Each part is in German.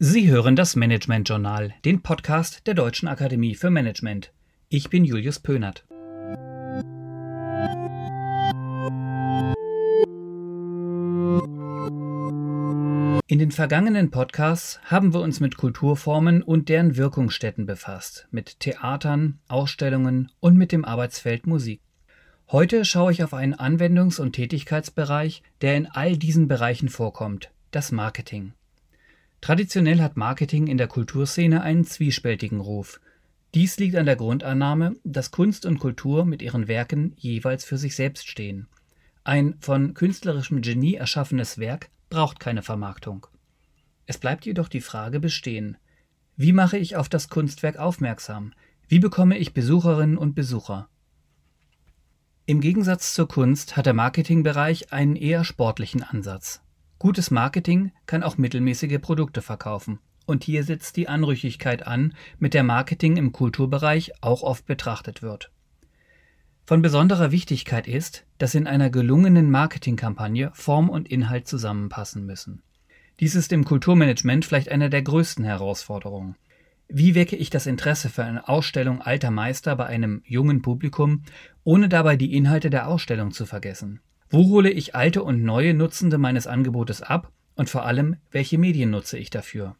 Sie hören das Management Journal, den Podcast der Deutschen Akademie für Management. Ich bin Julius Pönert. In den vergangenen Podcasts haben wir uns mit Kulturformen und deren Wirkungsstätten befasst, mit Theatern, Ausstellungen und mit dem Arbeitsfeld Musik. Heute schaue ich auf einen Anwendungs- und Tätigkeitsbereich, der in all diesen Bereichen vorkommt, das Marketing. Traditionell hat Marketing in der Kulturszene einen zwiespältigen Ruf. Dies liegt an der Grundannahme, dass Kunst und Kultur mit ihren Werken jeweils für sich selbst stehen. Ein von künstlerischem Genie erschaffenes Werk braucht keine Vermarktung. Es bleibt jedoch die Frage bestehen. Wie mache ich auf das Kunstwerk aufmerksam? Wie bekomme ich Besucherinnen und Besucher? Im Gegensatz zur Kunst hat der Marketingbereich einen eher sportlichen Ansatz. Gutes Marketing kann auch mittelmäßige Produkte verkaufen. Und hier setzt die Anrüchigkeit an, mit der Marketing im Kulturbereich auch oft betrachtet wird. Von besonderer Wichtigkeit ist, dass in einer gelungenen Marketingkampagne Form und Inhalt zusammenpassen müssen. Dies ist im Kulturmanagement vielleicht eine der größten Herausforderungen. Wie wecke ich das Interesse für eine Ausstellung alter Meister bei einem jungen Publikum, ohne dabei die Inhalte der Ausstellung zu vergessen? Wo hole ich alte und neue Nutzende meines Angebotes ab und vor allem, welche Medien nutze ich dafür?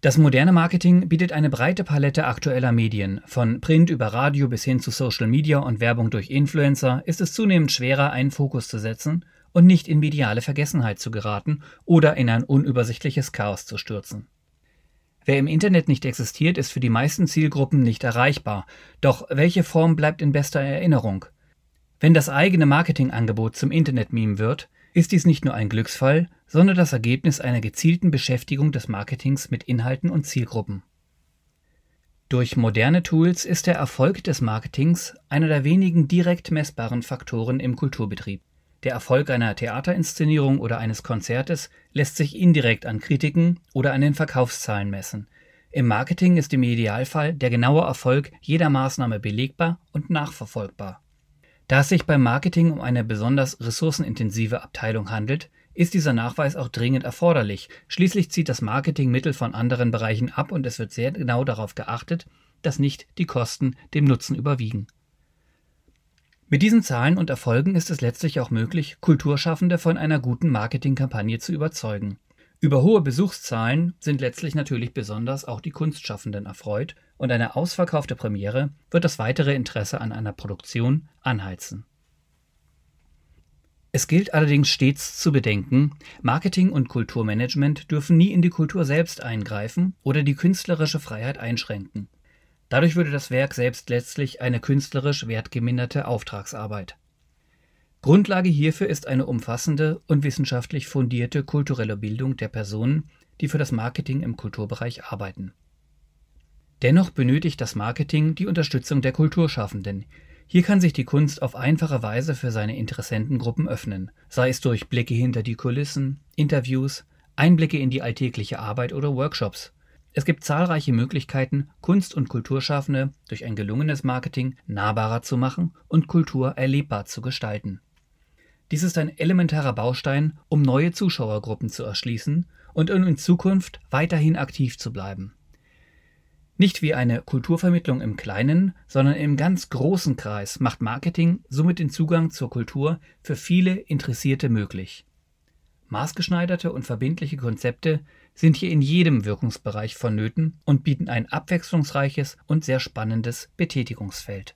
Das moderne Marketing bietet eine breite Palette aktueller Medien. Von Print über Radio bis hin zu Social Media und Werbung durch Influencer ist es zunehmend schwerer, einen Fokus zu setzen und nicht in mediale Vergessenheit zu geraten oder in ein unübersichtliches Chaos zu stürzen. Wer im Internet nicht existiert, ist für die meisten Zielgruppen nicht erreichbar. Doch welche Form bleibt in bester Erinnerung? Wenn das eigene Marketingangebot zum Internet-Meme wird, ist dies nicht nur ein Glücksfall, sondern das Ergebnis einer gezielten Beschäftigung des Marketings mit Inhalten und Zielgruppen. Durch moderne Tools ist der Erfolg des Marketings einer der wenigen direkt messbaren Faktoren im Kulturbetrieb. Der Erfolg einer Theaterinszenierung oder eines Konzertes lässt sich indirekt an Kritiken oder an den Verkaufszahlen messen. Im Marketing ist im Idealfall der genaue Erfolg jeder Maßnahme belegbar und nachverfolgbar. Da es sich beim Marketing um eine besonders ressourcenintensive Abteilung handelt, ist dieser Nachweis auch dringend erforderlich. Schließlich zieht das Marketing Mittel von anderen Bereichen ab und es wird sehr genau darauf geachtet, dass nicht die Kosten dem Nutzen überwiegen. Mit diesen Zahlen und Erfolgen ist es letztlich auch möglich, Kulturschaffende von einer guten Marketingkampagne zu überzeugen. Über hohe Besuchszahlen sind letztlich natürlich besonders auch die Kunstschaffenden erfreut und eine ausverkaufte Premiere wird das weitere Interesse an einer Produktion anheizen. Es gilt allerdings stets zu bedenken, Marketing und Kulturmanagement dürfen nie in die Kultur selbst eingreifen oder die künstlerische Freiheit einschränken. Dadurch würde das Werk selbst letztlich eine künstlerisch wertgeminderte Auftragsarbeit. Grundlage hierfür ist eine umfassende und wissenschaftlich fundierte kulturelle Bildung der Personen, die für das Marketing im Kulturbereich arbeiten. Dennoch benötigt das Marketing die Unterstützung der Kulturschaffenden. Hier kann sich die Kunst auf einfache Weise für seine Interessentengruppen öffnen, sei es durch Blicke hinter die Kulissen, Interviews, Einblicke in die alltägliche Arbeit oder Workshops. Es gibt zahlreiche Möglichkeiten, Kunst- und Kulturschaffende durch ein gelungenes Marketing nahbarer zu machen und Kultur erlebbar zu gestalten. Dies ist ein elementarer Baustein, um neue Zuschauergruppen zu erschließen und in Zukunft weiterhin aktiv zu bleiben. Nicht wie eine Kulturvermittlung im kleinen, sondern im ganz großen Kreis macht Marketing somit den Zugang zur Kultur für viele Interessierte möglich. Maßgeschneiderte und verbindliche Konzepte sind hier in jedem Wirkungsbereich vonnöten und bieten ein abwechslungsreiches und sehr spannendes Betätigungsfeld.